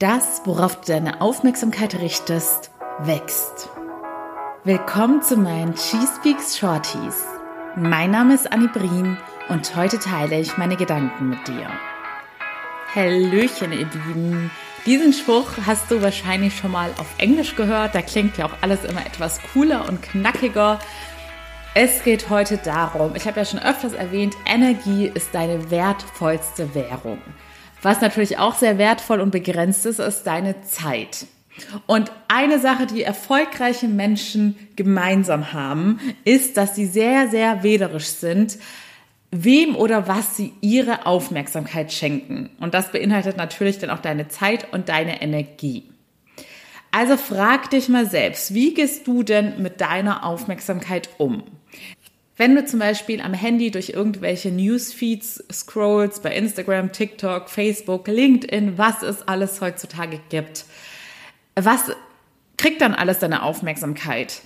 Das, worauf du deine Aufmerksamkeit richtest, wächst. Willkommen zu meinen Cheese Peaks Shorties. Mein Name ist Annie Brien und heute teile ich meine Gedanken mit dir. Hallöchen, ihr Lieben. Diesen Spruch hast du wahrscheinlich schon mal auf Englisch gehört. Da klingt ja auch alles immer etwas cooler und knackiger. Es geht heute darum, ich habe ja schon öfters erwähnt, Energie ist deine wertvollste Währung. Was natürlich auch sehr wertvoll und begrenzt ist, ist deine Zeit. Und eine Sache, die erfolgreiche Menschen gemeinsam haben, ist, dass sie sehr, sehr wählerisch sind, wem oder was sie ihre Aufmerksamkeit schenken. Und das beinhaltet natürlich dann auch deine Zeit und deine Energie. Also frag dich mal selbst, wie gehst du denn mit deiner Aufmerksamkeit um? Wenn du zum Beispiel am Handy durch irgendwelche Newsfeeds scrollst, bei Instagram, TikTok, Facebook, LinkedIn, was es alles heutzutage gibt, was kriegt dann alles deine Aufmerksamkeit?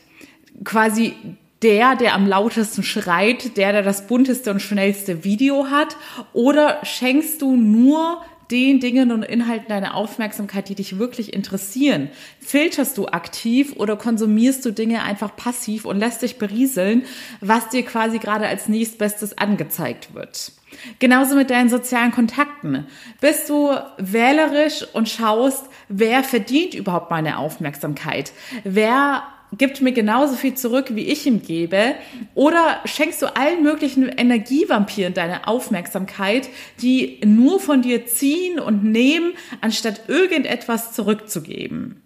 Quasi der, der am lautesten schreit, der, der das bunteste und schnellste Video hat? Oder schenkst du nur den Dingen und Inhalten deine Aufmerksamkeit, die dich wirklich interessieren? Filterst du aktiv oder konsumierst du Dinge einfach passiv und lässt dich berieseln, was dir quasi gerade als nächstbestes angezeigt wird? Genauso mit deinen sozialen Kontakten. Bist du wählerisch und schaust, wer verdient überhaupt meine Aufmerksamkeit? Wer gibt mir genauso viel zurück, wie ich ihm gebe? Oder schenkst du allen möglichen Energievampiren deine Aufmerksamkeit, die nur von dir ziehen und nehmen, anstatt irgendetwas zurückzugeben?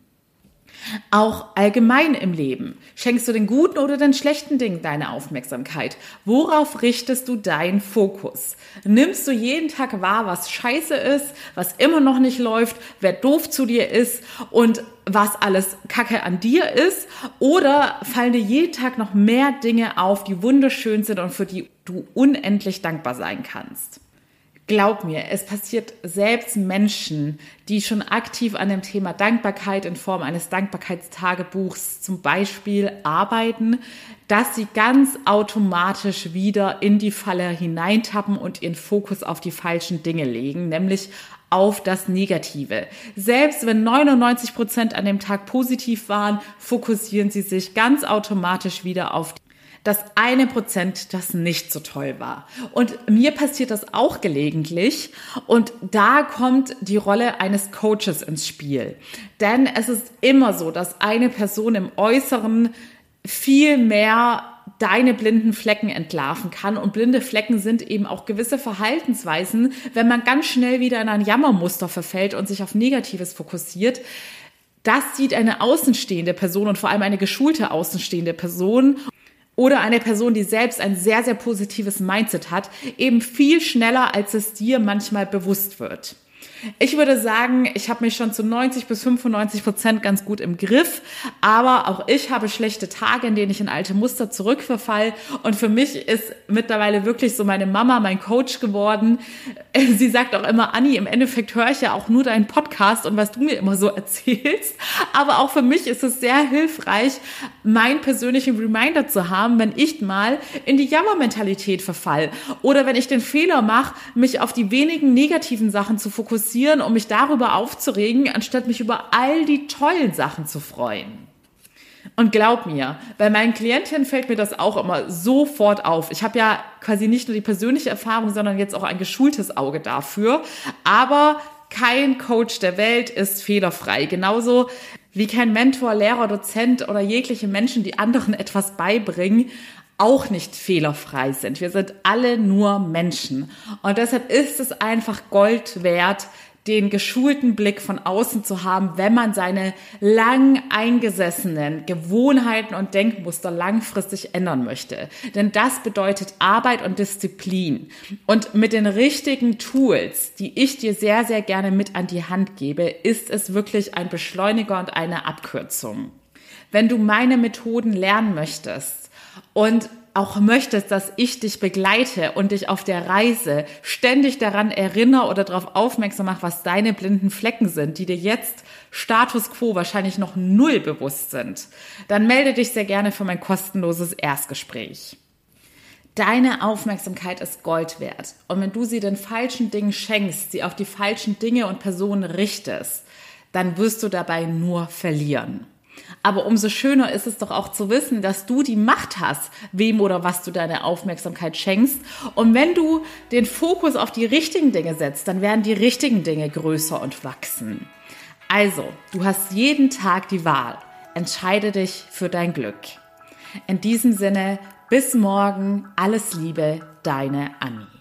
Auch allgemein im Leben. Schenkst du den guten oder den schlechten Dingen deine Aufmerksamkeit? Worauf richtest du deinen Fokus? Nimmst du jeden Tag wahr, was scheiße ist, was immer noch nicht läuft, wer doof zu dir ist und was alles Kacke an dir ist? Oder fallen dir jeden Tag noch mehr Dinge auf, die wunderschön sind und für die du unendlich dankbar sein kannst? Glaub mir, es passiert selbst Menschen, die schon aktiv an dem Thema Dankbarkeit in Form eines Dankbarkeitstagebuchs zum Beispiel arbeiten, dass sie ganz automatisch wieder in die Falle hineintappen und ihren Fokus auf die falschen Dinge legen, nämlich auf das Negative. Selbst wenn 99 Prozent an dem Tag positiv waren, fokussieren sie sich ganz automatisch wieder auf das eine Prozent, das nicht so toll war. Und mir passiert das auch gelegentlich. Und da kommt die Rolle eines Coaches ins Spiel. Denn es ist immer so, dass eine Person im Äußeren viel mehr deine blinden Flecken entlarven kann. Und blinde Flecken sind eben auch gewisse Verhaltensweisen, wenn man ganz schnell wieder in ein Jammermuster verfällt und sich auf Negatives fokussiert. Das sieht eine außenstehende Person und vor allem eine geschulte außenstehende Person oder eine Person, die selbst ein sehr, sehr positives Mindset hat, eben viel schneller, als es dir manchmal bewusst wird. Ich würde sagen, ich habe mich schon zu 90 bis 95 Prozent ganz gut im Griff, aber auch ich habe schlechte Tage, in denen ich in alte Muster zurückverfall. Und für mich ist mittlerweile wirklich so meine Mama mein Coach geworden. Sie sagt auch immer, Anni, im Endeffekt höre ich ja auch nur deinen Podcast und was du mir immer so erzählst. Aber auch für mich ist es sehr hilfreich, meinen persönlichen Reminder zu haben, wenn ich mal in die Jammermentalität verfall oder wenn ich den Fehler mache, mich auf die wenigen negativen Sachen zu fokussieren fokussieren, um mich darüber aufzuregen, anstatt mich über all die tollen Sachen zu freuen. Und glaub mir, bei meinen Klientinnen fällt mir das auch immer sofort auf. Ich habe ja quasi nicht nur die persönliche Erfahrung, sondern jetzt auch ein geschultes Auge dafür. Aber kein Coach der Welt ist fehlerfrei. Genauso wie kein Mentor, Lehrer, Dozent oder jegliche Menschen, die anderen etwas beibringen, auch nicht fehlerfrei sind. Wir sind alle nur Menschen. Und deshalb ist es einfach Gold wert, den geschulten Blick von außen zu haben, wenn man seine lang eingesessenen Gewohnheiten und Denkmuster langfristig ändern möchte. Denn das bedeutet Arbeit und Disziplin. Und mit den richtigen Tools, die ich dir sehr, sehr gerne mit an die Hand gebe, ist es wirklich ein Beschleuniger und eine Abkürzung. Wenn du meine Methoden lernen möchtest, und auch möchtest, dass ich dich begleite und dich auf der Reise ständig daran erinnere oder darauf aufmerksam mache, was deine blinden Flecken sind, die dir jetzt Status quo wahrscheinlich noch null bewusst sind, dann melde dich sehr gerne für mein kostenloses Erstgespräch. Deine Aufmerksamkeit ist Gold wert. Und wenn du sie den falschen Dingen schenkst, sie auf die falschen Dinge und Personen richtest, dann wirst du dabei nur verlieren. Aber umso schöner ist es doch auch zu wissen, dass du die Macht hast, wem oder was du deine Aufmerksamkeit schenkst. Und wenn du den Fokus auf die richtigen Dinge setzt, dann werden die richtigen Dinge größer und wachsen. Also, du hast jeden Tag die Wahl. Entscheide dich für dein Glück. In diesem Sinne, bis morgen, alles Liebe, deine Annie.